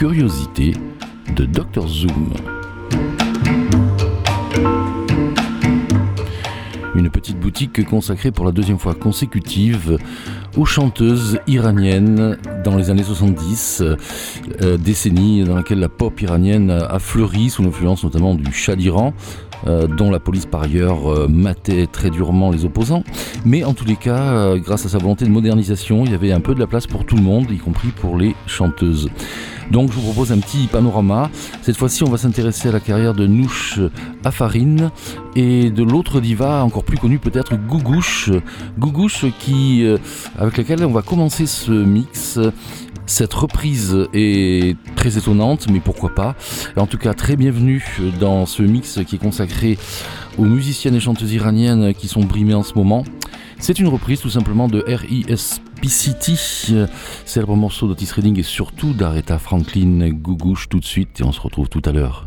Curiosité de Dr Zoom. Une petite boutique consacrée pour la deuxième fois consécutive aux chanteuses iraniennes dans les années 70, euh, décennie dans laquelle la pop iranienne a fleuri sous l'influence notamment du Shah d'Iran, euh, dont la police par ailleurs euh, matait très durement les opposants. Mais en tous les cas, grâce à sa volonté de modernisation, il y avait un peu de la place pour tout le monde, y compris pour les chanteuses. Donc je vous propose un petit panorama. Cette fois-ci, on va s'intéresser à la carrière de Nouch Afarine et de l'autre diva encore plus connue peut-être Gougouche. Gougouche qui, euh, avec laquelle on va commencer ce mix. Cette reprise est très étonnante, mais pourquoi pas. En tout cas, très bienvenue dans ce mix qui est consacré aux musiciennes et chanteuses iraniennes qui sont brimées en ce moment. C'est une reprise tout simplement de R.E.S.P. célèbre morceau d'Otis Redding et surtout d'Aretha Franklin Gougouche tout de suite et on se retrouve tout à l'heure.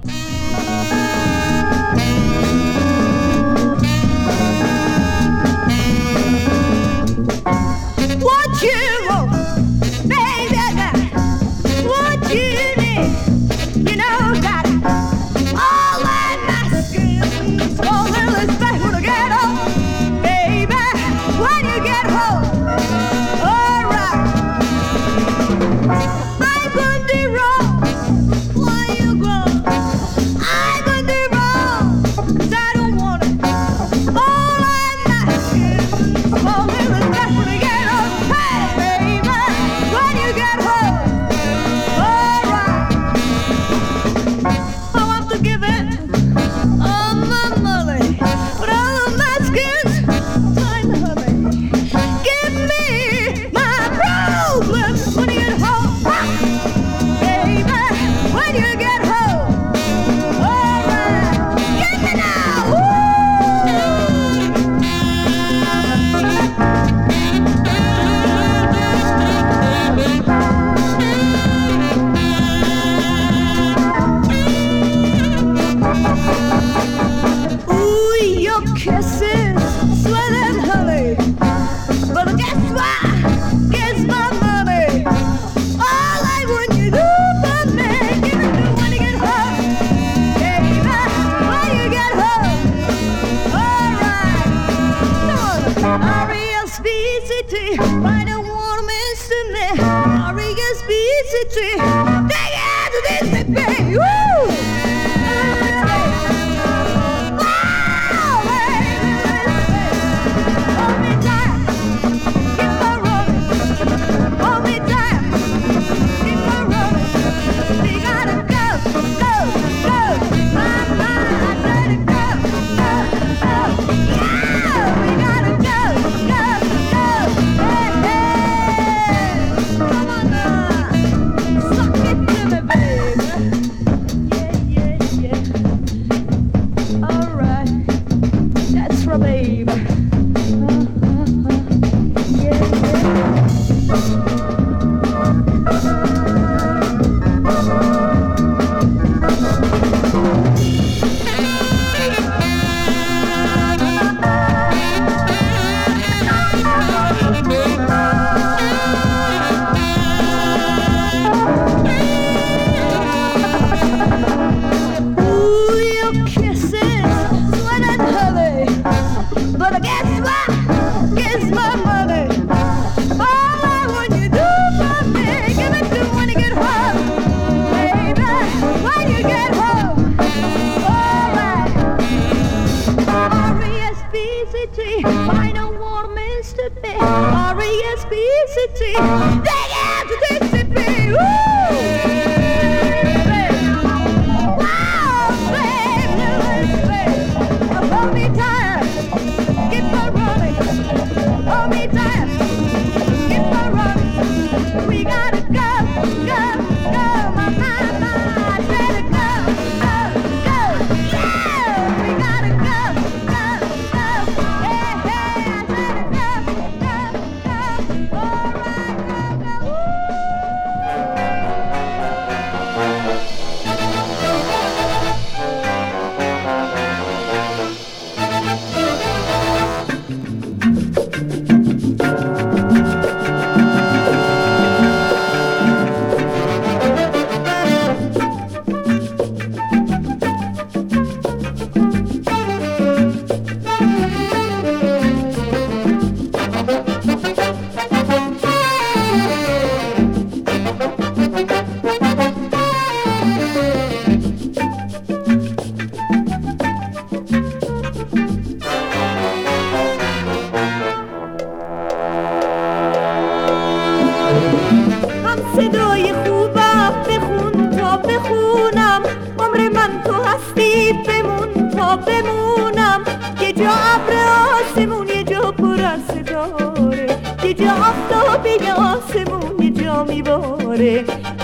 Babe.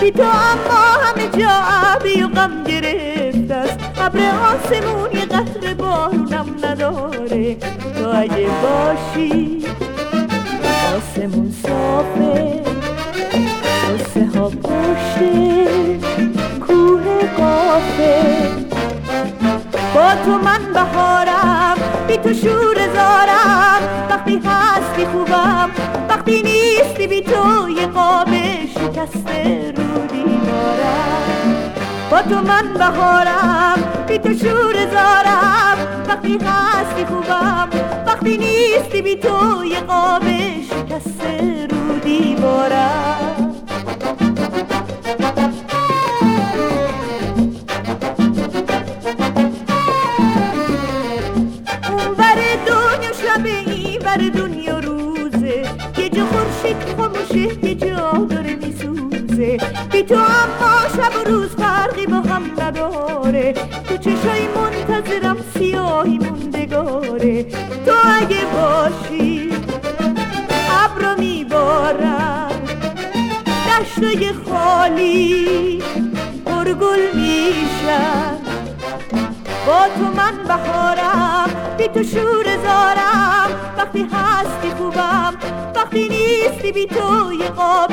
بی تو اما همه جا عبی و غم گرفت است. ابر آسمون یه قطر بارونم نداره. تو اگه باشی آسمون صافه قصه ها پشته کوه قافه. با تو من بهارم بی تو شور زارم. وقتی هستی خوبم وقتی نیستی بی تو یه قاب تو من بهارم بی تو شور زارم. وقتی هستی خوبم وقتی نیستی بی تو یه قاب شکسته رو دیوارم. بی تو اما شب و روز هم نداره. تو چشای منتظرم سیاهی موندگاره تو اگه باشی ابرا میبارم. دشتای خالی پرگل میشن با تو من بهارم بی تو شور زارم. وقتی هستی خوبم وقتی نیستی بی تو یه قاب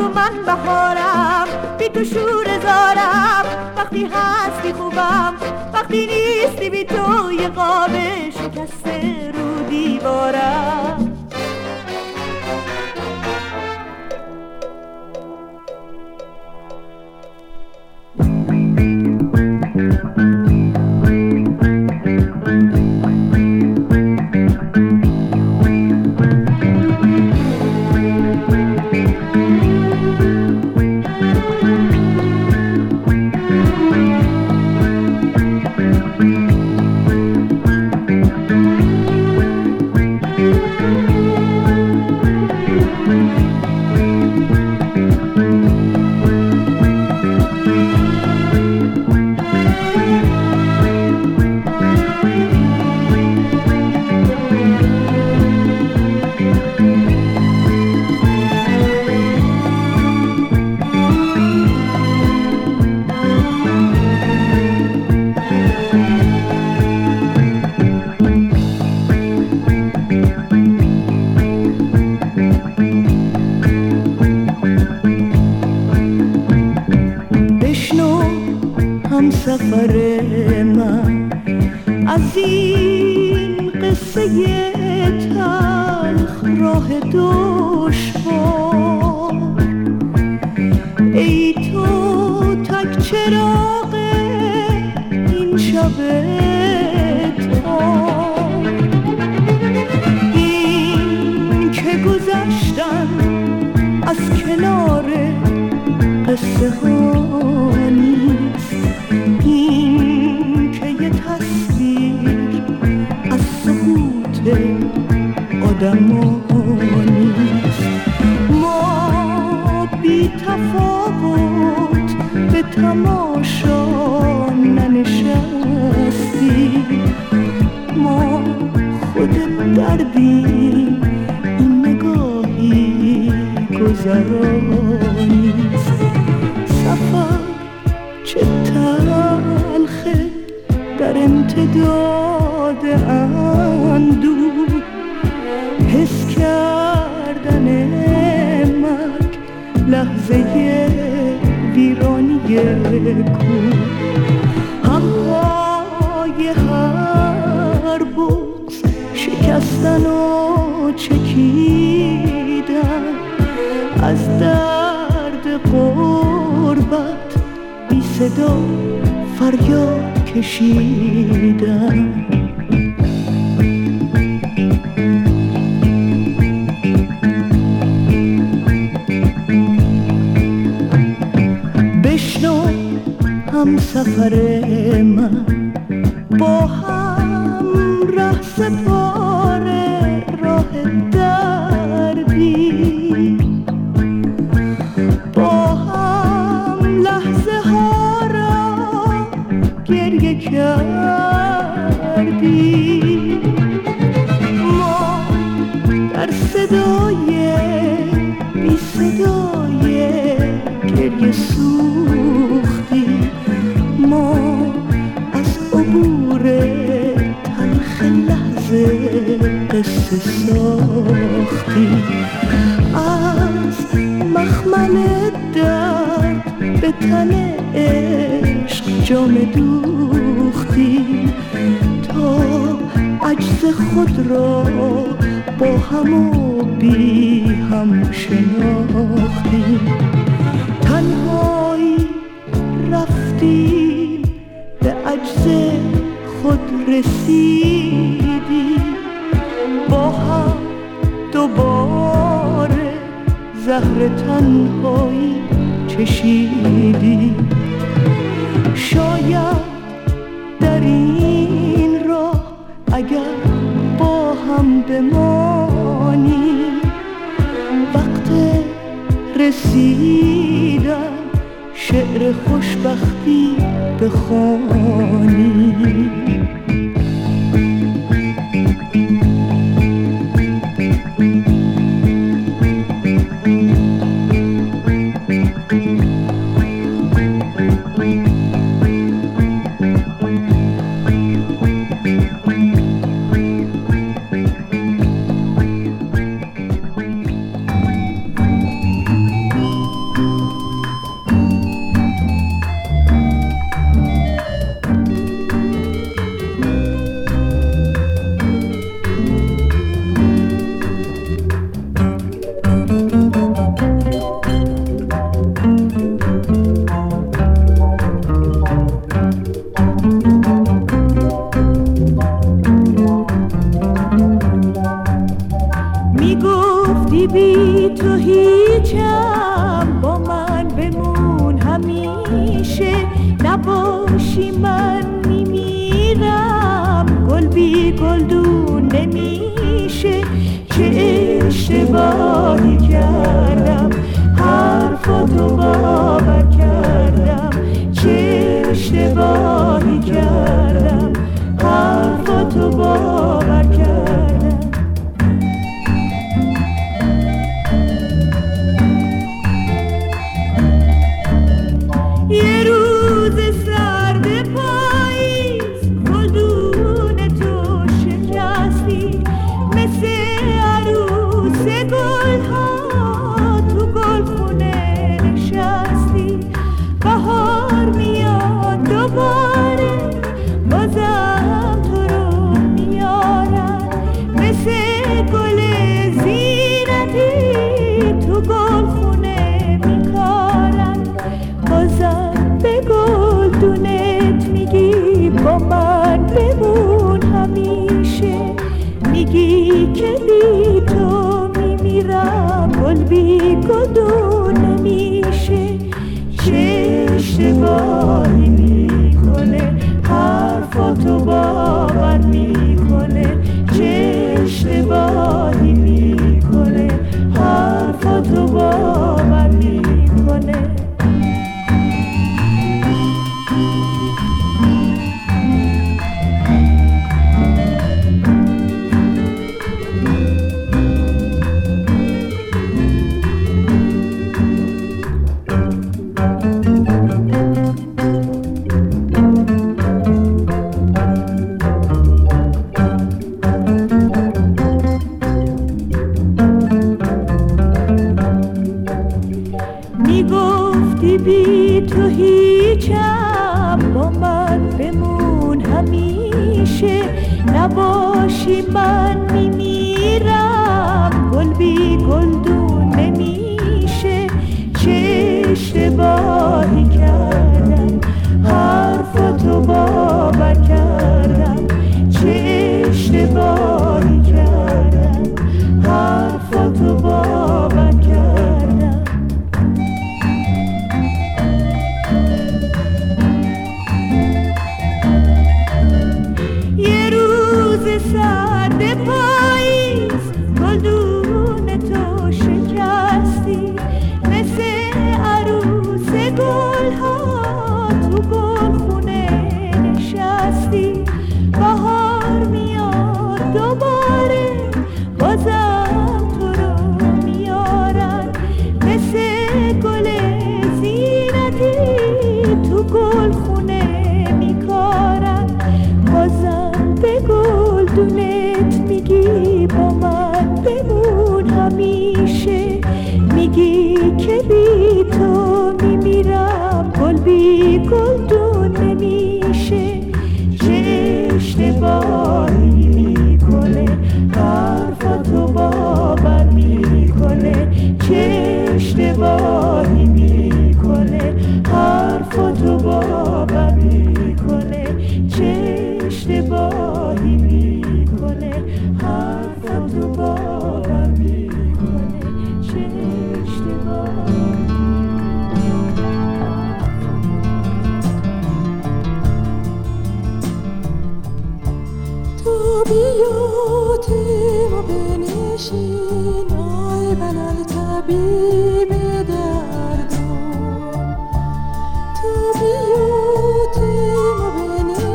تو من بهارم بی تو شور زارم. وقتی هستی خوبم وقتی نیستی بی تو یه قاب شکسته رو دیوارم. داد اندو حس کردن مرگ لحظه ویرانی کو. همهای هر بغز شکستن و چکیدن. از درد قربت بی صدا فریاد کردی ما در صدای عشق جام دوختی تا عجز خود را با هم و بی هم شناختی. تنهایی رفتی به عجز خود رسیدی. با هم دوباره زهر تنهایی کشیدی. شاید در این راه اگر با هم بمانی وقت رسیدن شعر خوشبختی بخوانی. من میرم گل بی گل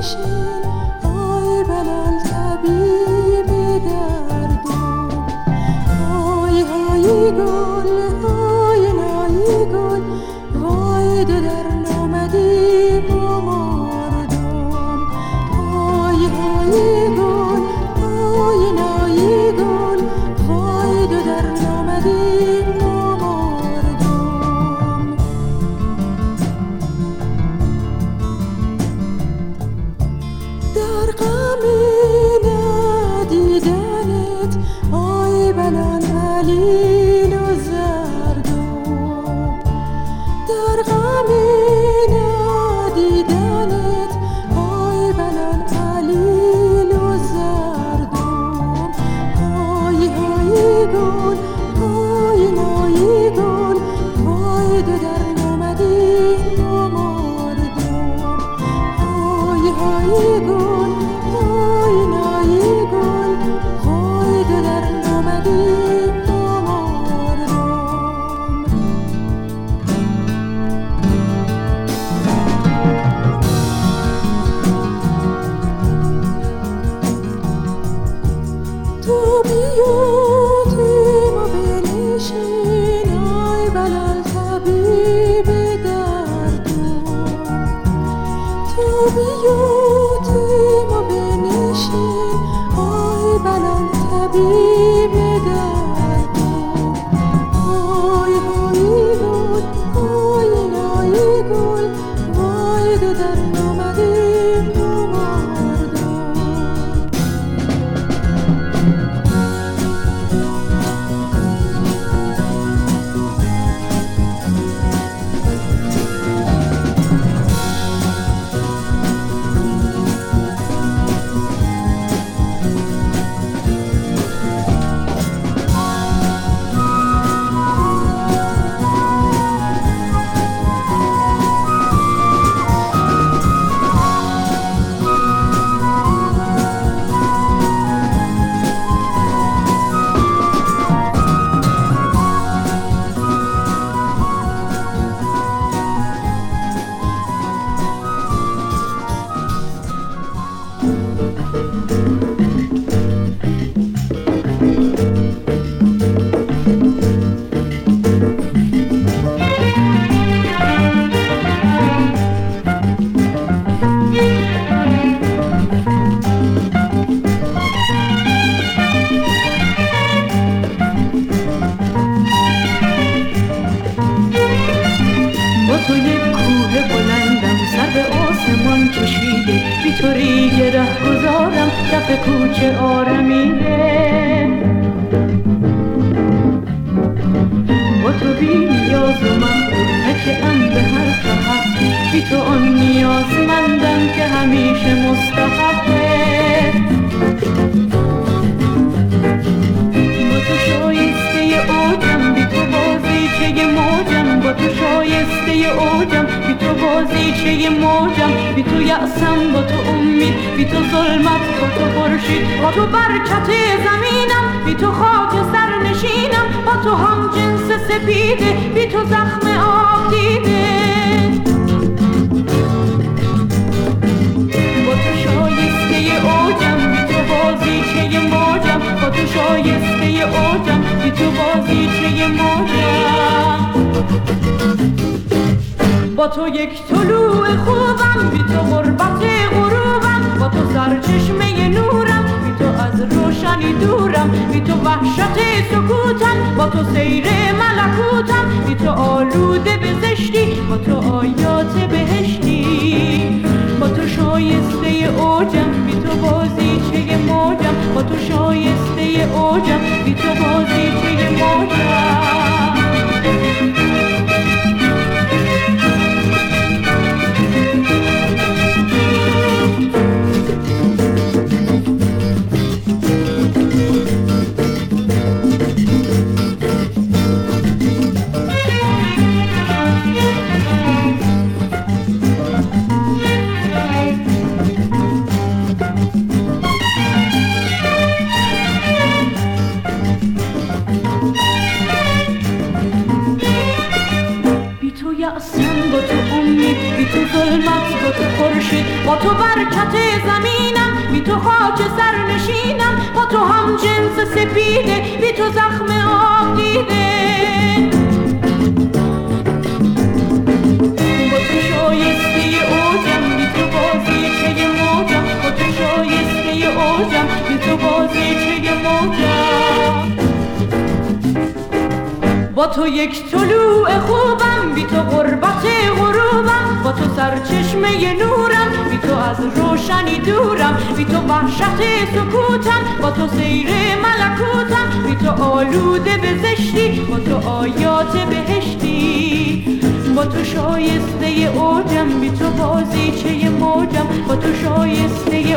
是。بازیچه اوجم که تو بازیچه موجم با تو یک طلوع خوبم بی تو غربت غروبم. با تو سرچشمه نورم بی تو از روشنی دورم. بی تو وحشت سکوتم با تو سیر ملکوتم. بی تو آلوده به با تو آیات بهشتی. با تو شایسته اوجم بی تو بازیچه اوجم با تو شایسته اوجم بی تو بازی چه موجم. خورشید با تو برکت زمینم بی تو خاک سرنشینم با تو هم جنس سپیده بی تو زخم آب دیده با تو بازی چه موجم. با تو بی تو بازی با تو یک طلوع خوبم بی تو قربت غروبم با تو سرچشمه نورم بی تو از روشنی دورم بی تو وحشت سکوتم با تو سیر ملکوتم بی تو آلوده به زشتی با تو آیات بهشتی. با تو شایسته اوجم بی تو بازیچه موجم با تو شایسته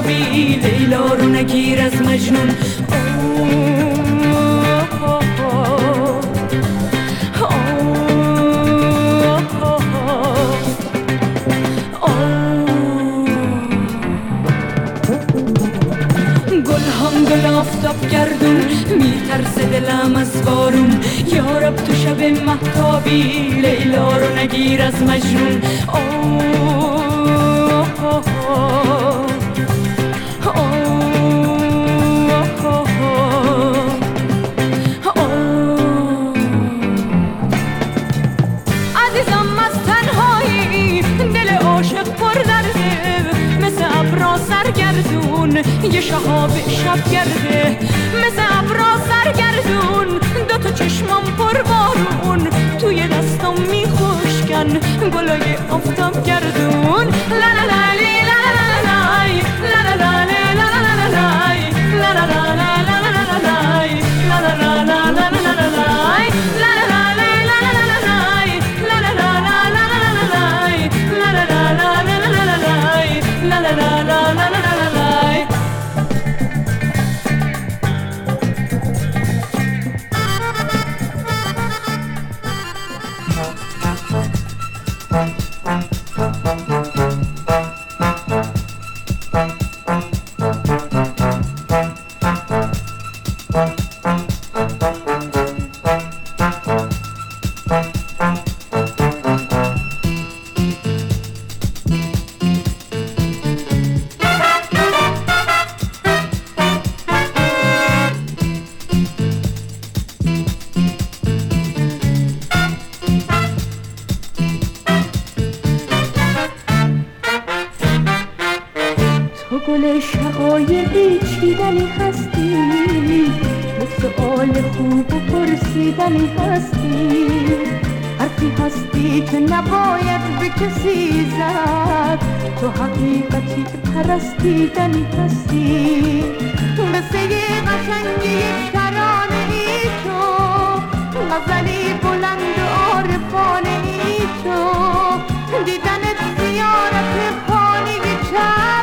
خوابی لیلا رو نگیر از مجنون. میترسه دلم از بارون. یارب تو شب محتابی لیلا رو نگیر از مجنون. آه یه شهاب شب گرده مثل ابرا سرگردون دوتا چشمم پر بارون توی دستم میخوشکن گلای افتاب گردون لا لا لی لا نای لا لا لی لا نای لا لا لی لا نای لا لا لی لا نای پرسیدن هستی؟ به سؤال خوب و پرسیدن هستی؟ حرفی هستی که نباید به کسی زد تو حقیقتی که پرستیدنی هستی؟ مثل یه قشنگی یک ترانه ای تو غزلی بلند و عارفانه ای تو دیدنت زیارت پانی چند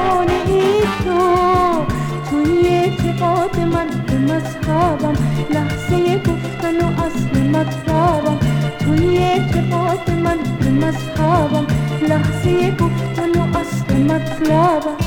بحانه ای تو توی اعتقاد من به مذهبم لحظه گفتن و اصل مطلبم توی اعتقاد من به مذهبم لحظه گفتن و اصل مطلبم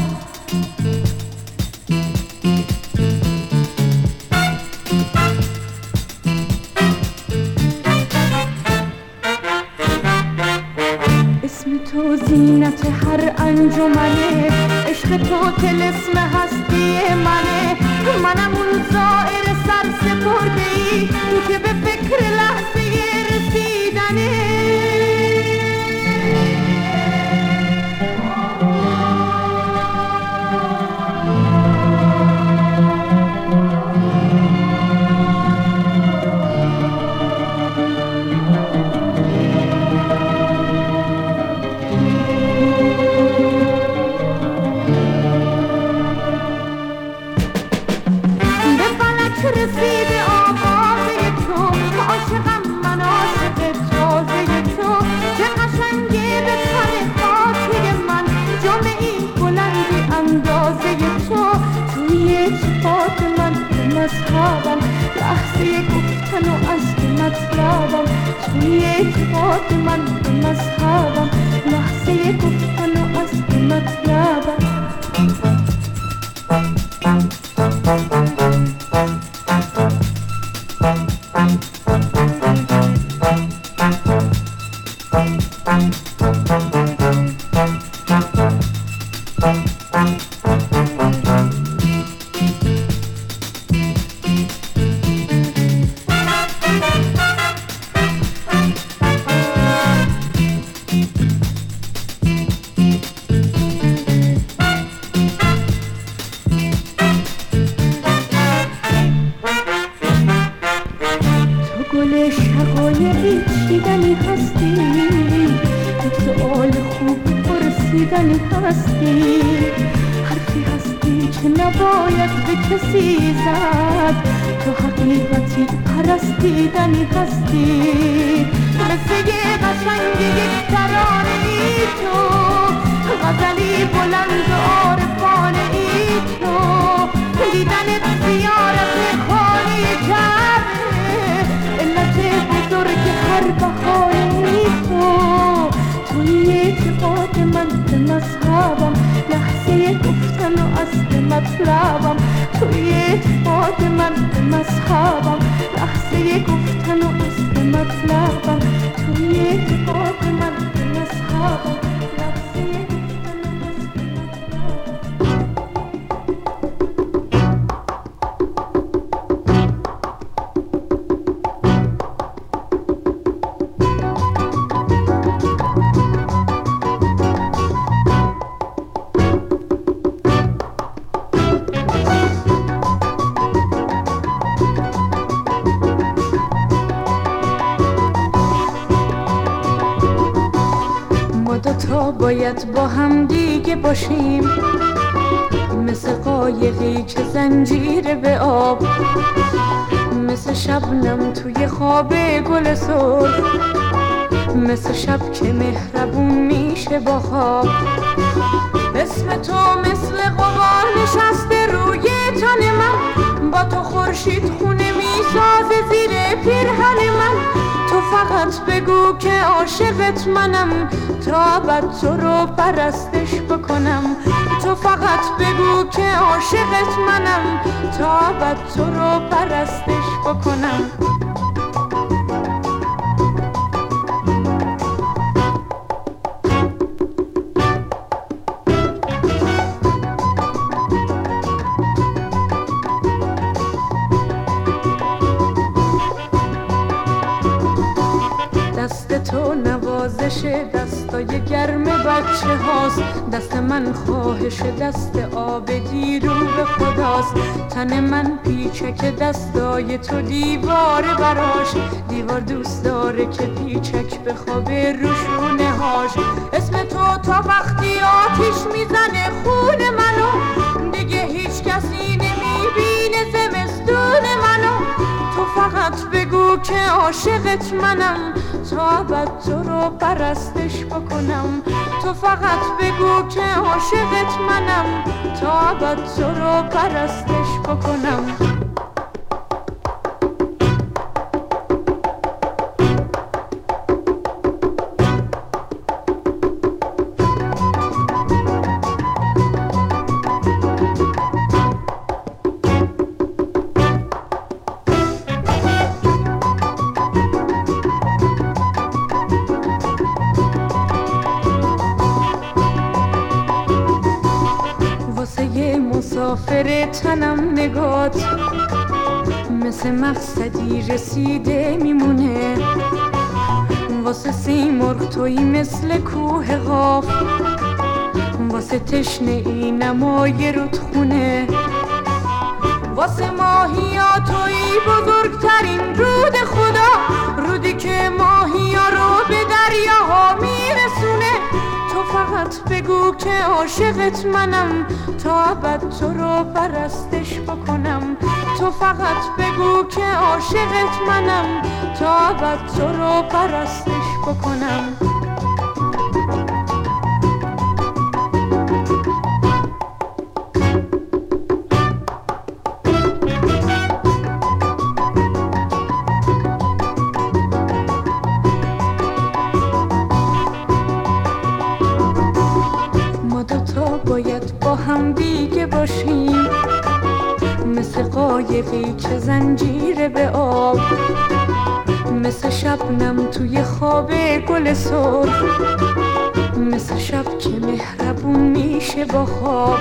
من به مذهبم لحظه گفتن و اصل مطلبم توی چپات من به باید با هم دیگه باشیم. مثل قایقی که زنجیر به آب مثل شبنم توی خواب گل سرخ مثل شب که مهربون میشه با خواب. اسم تو مثل قبار نشسته روی تن من با تو خورشید خونه می‌سازه زیر پیرهن من. تو فقط بگو که عاشقت منم. تا ابد تو رو پرستش بکنم. تو فقط بگو که عاشقت منم. تا ابد تو رو پرستش بکنم. من خواهش دست آب دیرو به خداست. تن من پیچک دستای تو دیوار براش. دیوار دوست داره که پیچک به خواب روشونه هاش. اسم تو تا وقتی آتیش می‌زنه خون منو. دیگه هیچ کسی نمی‌بینه زمستون منو. تو فقط بگو که عاشقت منم. تا ابد تو رو پرستش بکنم. تو فقط بگو که عاشقت منم. تا ابد تو رو پرستش بکنم. مثل مقصدی رسیده میمونه. واسه سیمرغ توی مثل کوه غاف واسه تشنه ای نمای رودخونه. واسه ماهیا توی بزرگترین رود خدا. رودی که ماهیا رو به دریاها میرسونه. تو فقط بگو که عاشقت منم. تا ابد تو رو پرستش بکنم. تو فقط بگو که عاشقت منم. تا ابد تو رو پرستش بکنم. قایقی که زنجیره به آب. مثل شبنم توی خواب گل سرخ. مثل شب که مهربون میشه با خواب.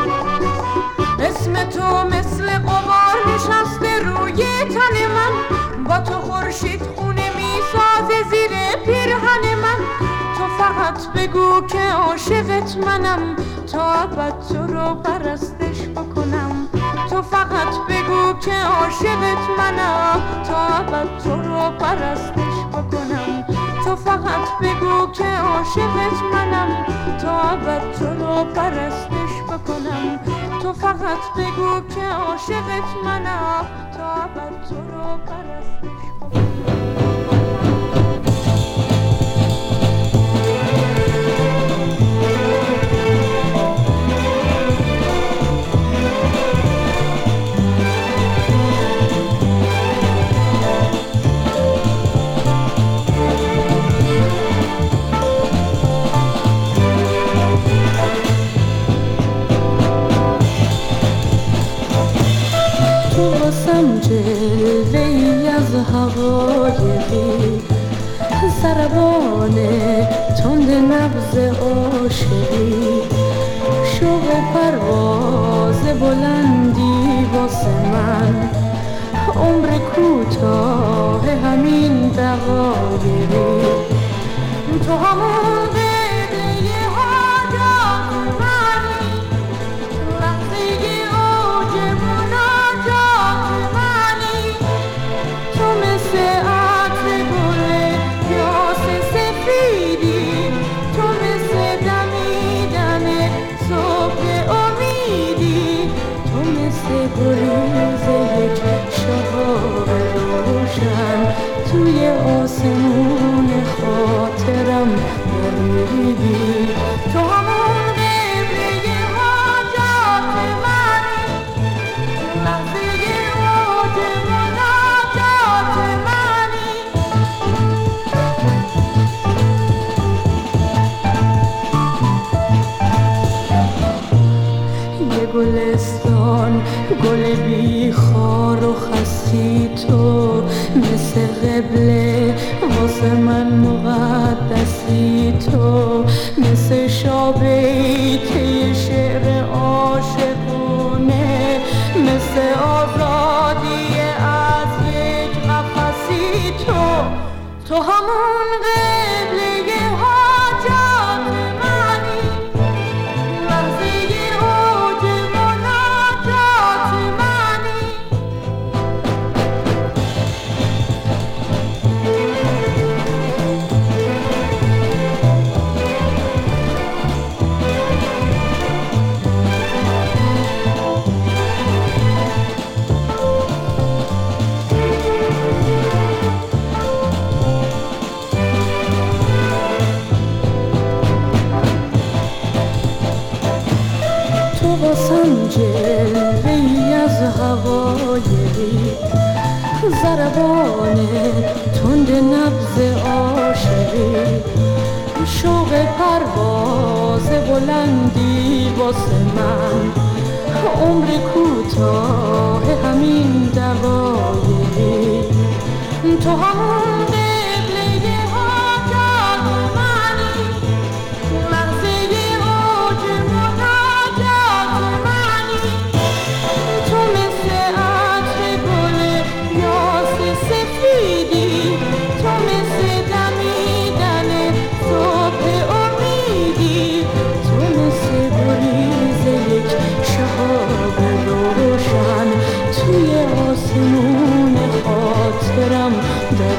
اسم تو مثل قبار نشسته روی تن من. با تو خورشید خونه می‌سازه زیر پیرهن من. تو فقط بگو که عاشقت منم. تا ابد تو رو پرستش بکنم. تو فقط بگو که عاشقت منم تا ابد تو رو پرستش بکنم. تو فقط بگو که عاشقت منم. تا ابد تو رو پرستش بکنم. تو فقط بگو که عاشقت منم تا ابد تو رو پرستش حقایقی سربان تند نبز عاشقی. شوق پرواز بلندی واسه من. عمر کوتاه همین دقایقی. تو همون تو همون قبله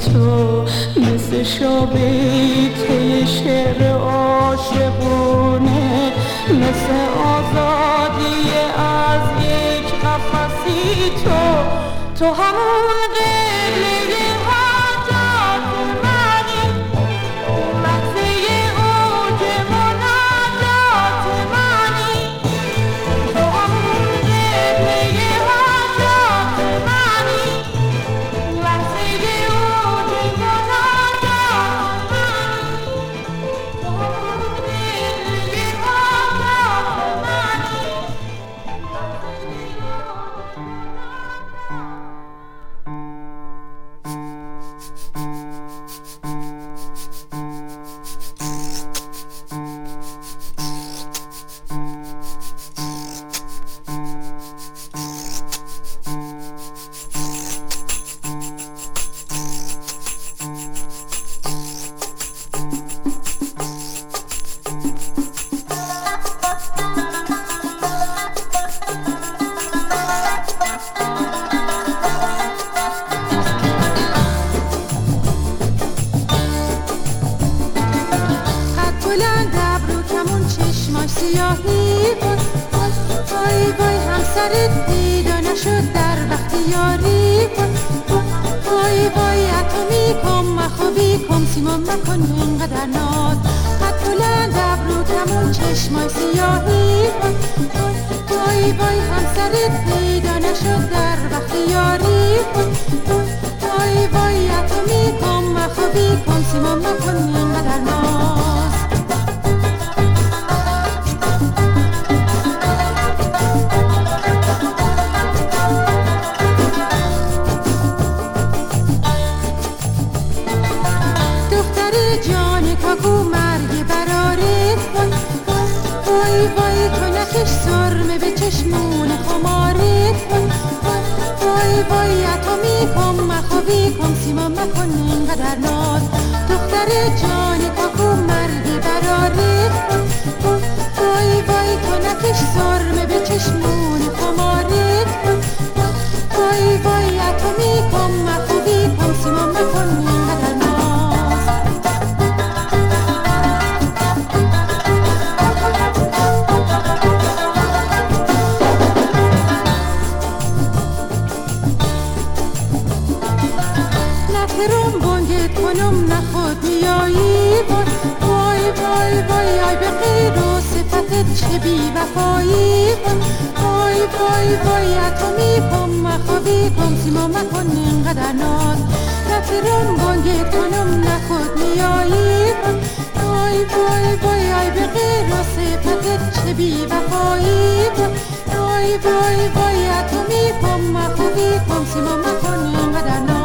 تو مثل شابه شعر عاشقونه مثل آزادی از یک قفسی تو. تو همون چشماش سیاهی بود بای بای همسرت و نشد در وقت یاری بود بای بای اتمی کم مخوبی کم سیمون مکن اینقدر ناز. قد بلند ابرو کمون چشماش سیاهی بود بای بای همسرت دیدا نشد در وقت یاری بود بای بای اتمی کم مخوبی کم سیما مکن اینقدر ناز. زیبایی تو میکن مخو بیکن سیما مکن اینقدر ناز. دختر جان کاکو مردی براری وای وای تو نکش سرمه به چشمون خماری. وای وای تو میکن مخو وای به غیر و صفتت چه بی وفایی کن. وای وای وای اتمی کن مخوابی کن سیما مکن اینقدر ناز. رفترم بانگه کنم نخود میایی کن. وای وای وای ای به غیر و صفتت چه بی وفایی کن. وای وای وای اتمی کن مخوابی کن سیما مکن اینقدر ناز.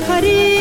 خرید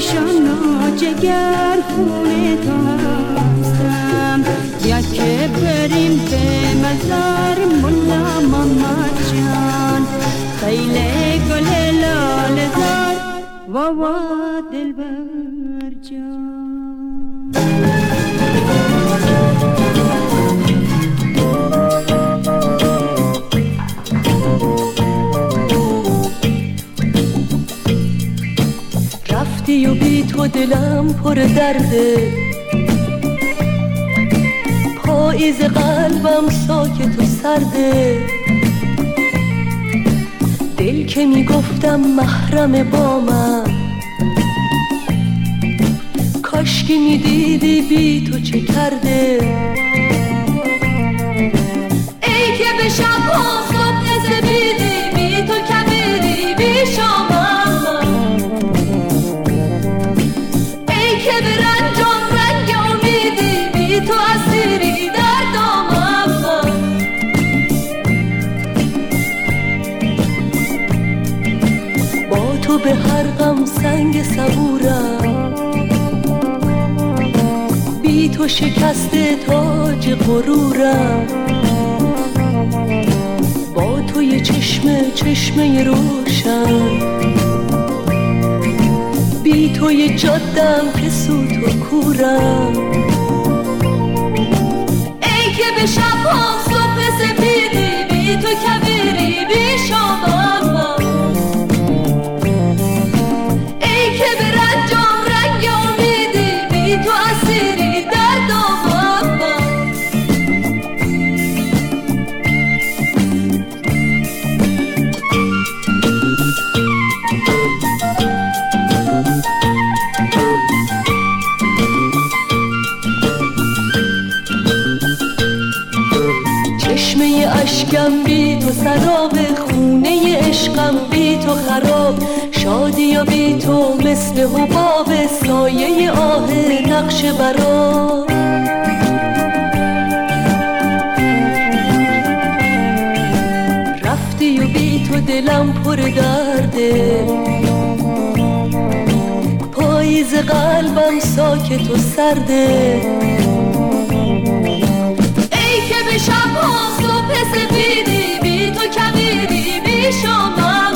نشانا جگر خونه تو هستم یک بریم به مزار ملا ماما جان. خیلی گل لال زار و کرده. پاییز قلبم ساکت و سرده. دل که می‌گفتم محرم با من. کاشکی می‌دیدی بی تو چه کرده. به هر غم سنگ صبورم. بی تو شکست تاج غرورم. با تو یه چشمه روشن. بی تو یه جادم که سوت و کورم. ای که به شب صبح سپیدی بی تو کبیری بی شامم سراب خونه عشقم بی تو خراب. شادی و بی تو مثل حباب سایه آه نقش برا رفتی و بی تو دلم پر درده پاییز قلبم ساکت و سرده شب ها صبح سفیدی بی تو کبیری بی شما.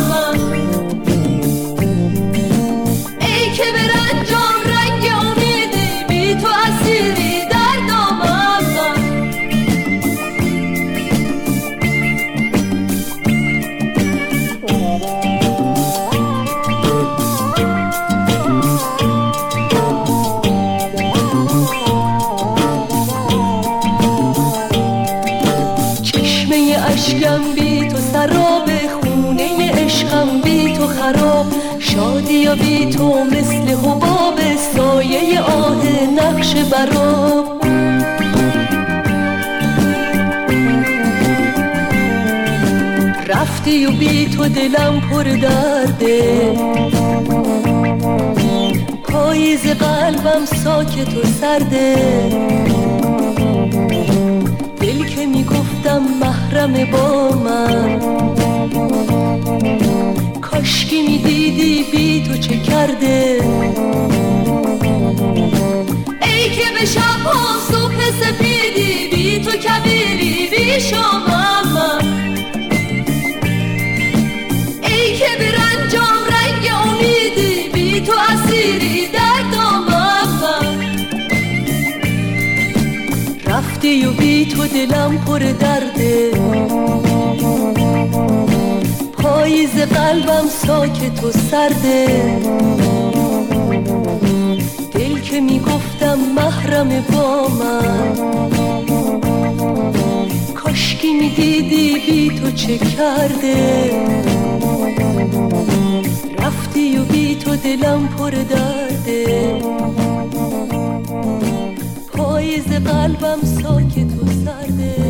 حباب سایه آه نقش براب رفتی و بی تو دلم پر درده. پاییز قلبم ساکت و سرده. دل که می‌گفتم محرم با من. کاشکی می‌دیدی بی تو چه کرده؟ ای که به شب ها صبح سپیدی بی تو کبیری بی شما ای که به رنجام رنگ امیدی بی تو اسیری در دامم رفتی و بی تو دلم پر درده. قلبم ساکت و سرده. دل که می‌گفتم محرم با من. کاشکی می‌دیدی بی تو چه کرده. رفتی و بی تو دلم پر درده. پاییز قلبم ساکت و سرده.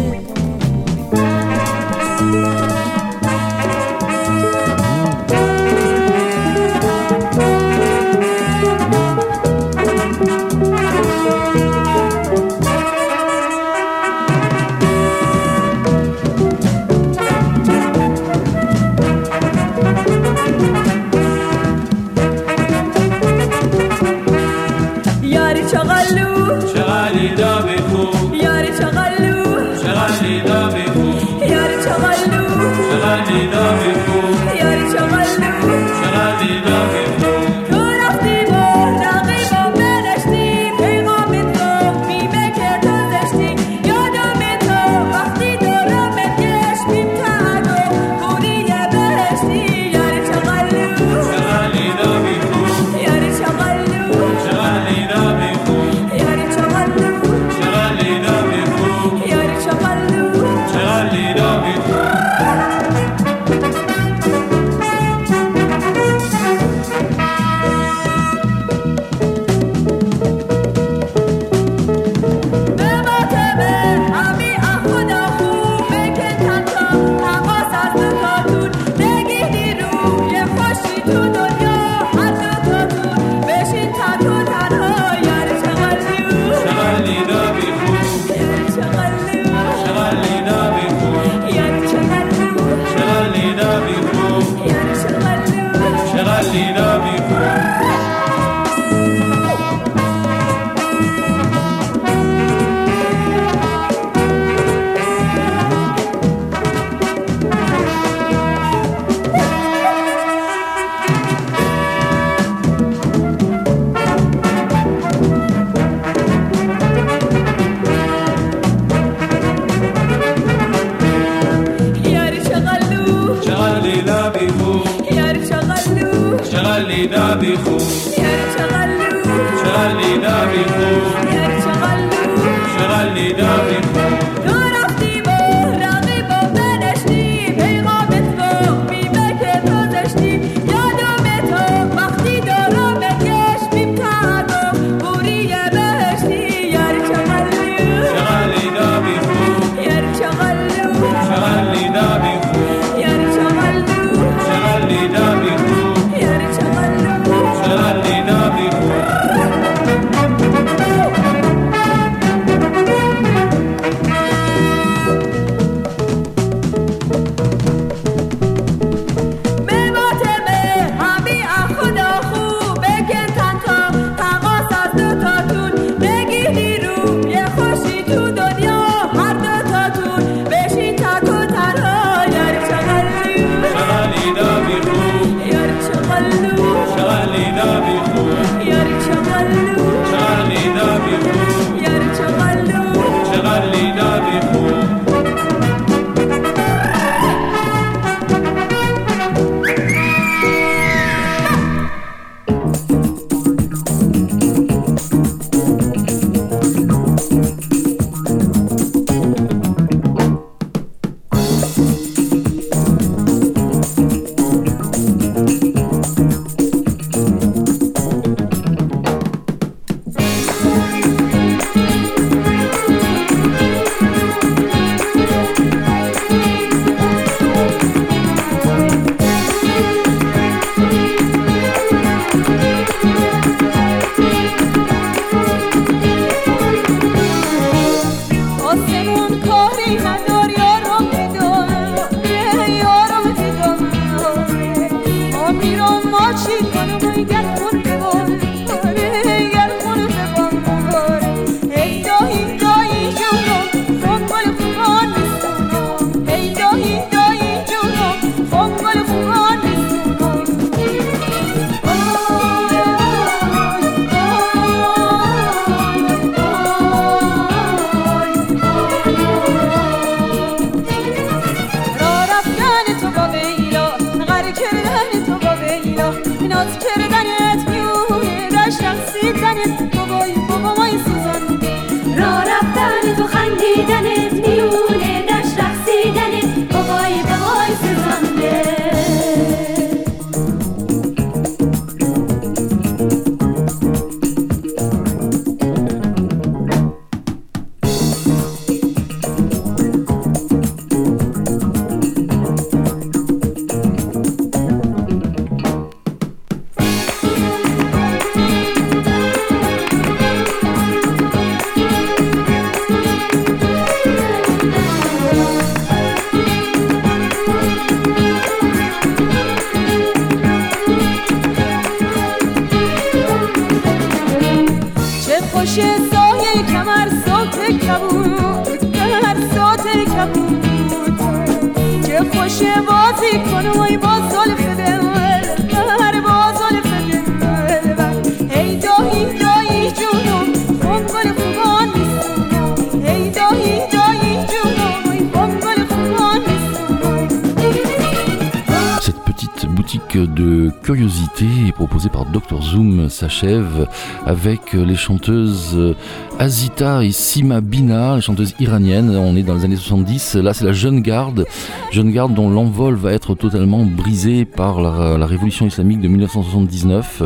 De curiosité proposée par Dr Zoom s'achève avec les chanteuses Azita et Sima Bina, les chanteuses iraniennes. On est dans les années 70. Là, c'est la jeune garde, jeune garde dont l'envol va être totalement brisé par la révolution islamique de 1979.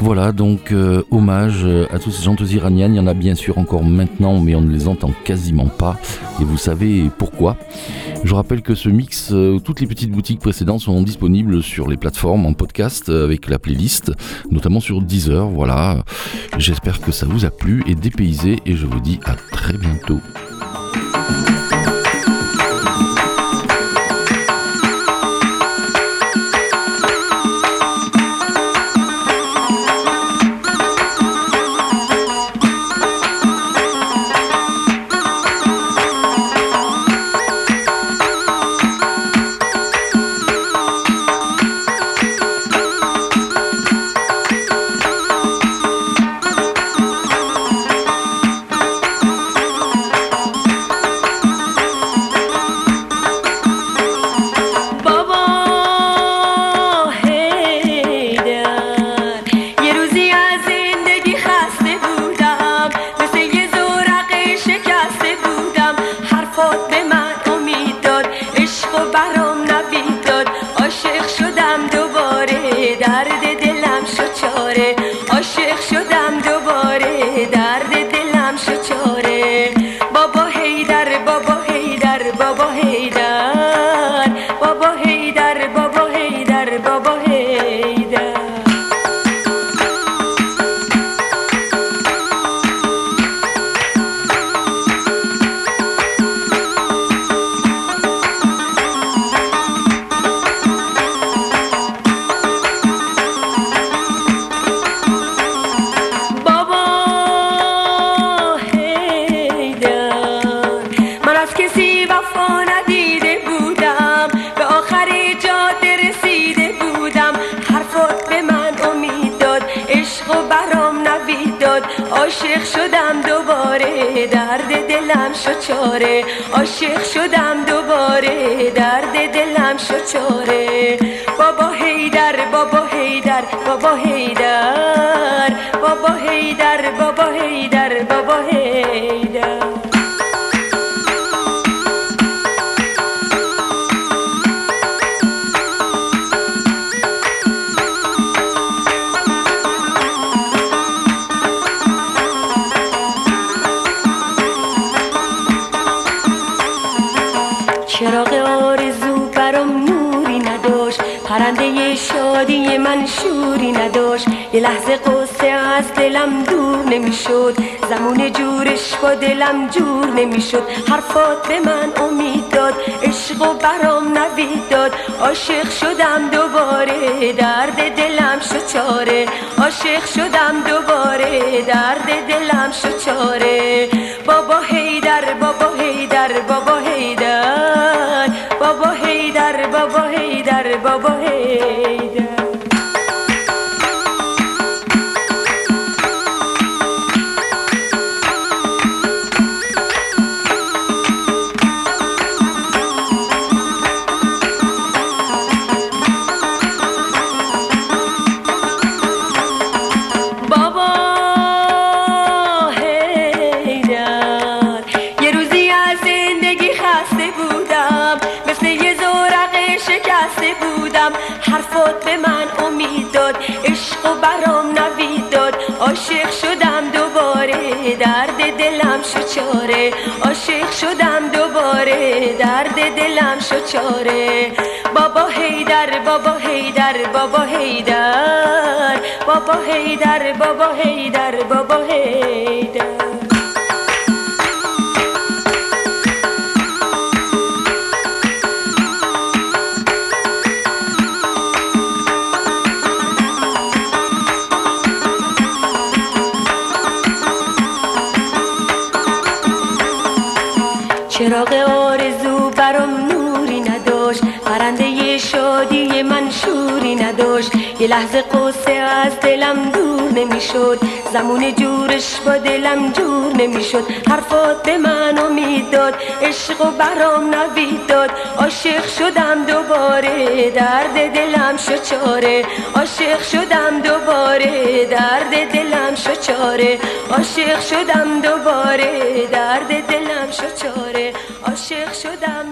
Voilà, donc euh, hommage à toutes ces chanteuses iraniennes. Il y en a bien sûr encore maintenant, mais on ne les entend quasiment pas. Et vous savez pourquoi. Je rappelle que ce mix, euh, toutes les petites boutiques précédentes sont disponibles sur les plateformes en podcast euh, avec la playlist, notamment sur Deezer. Voilà. J'espère que ça vous a plu et dépaysé et je vous dis à très bientôt. حرفات به من دلم جور نمی‌شد. حرفات به من امید داد. عشق و برام نوید داد. عاشق شدم دوباره درد دلم شد چاره. عاشق شدم دوباره درد دلم شد چاره. بابا هیدر بابا دلم شد چاره. بابا هیدر بابا هیدر بابا هیدر بابا هیدر بابا هیدر بابا هیدر لحظه قصه از دلم دور نمی‌شد. زمون جورش با دلم جور نمی‌شد. حرفات به من امید داد عشق و برام نوید داد عاشق شدم دوباره. درد دلم چاره. عاشق شدم دوباره. درد دلم شو چاره. عاشق شدم دوباره. درد دلم شو چاره. عاشق شدم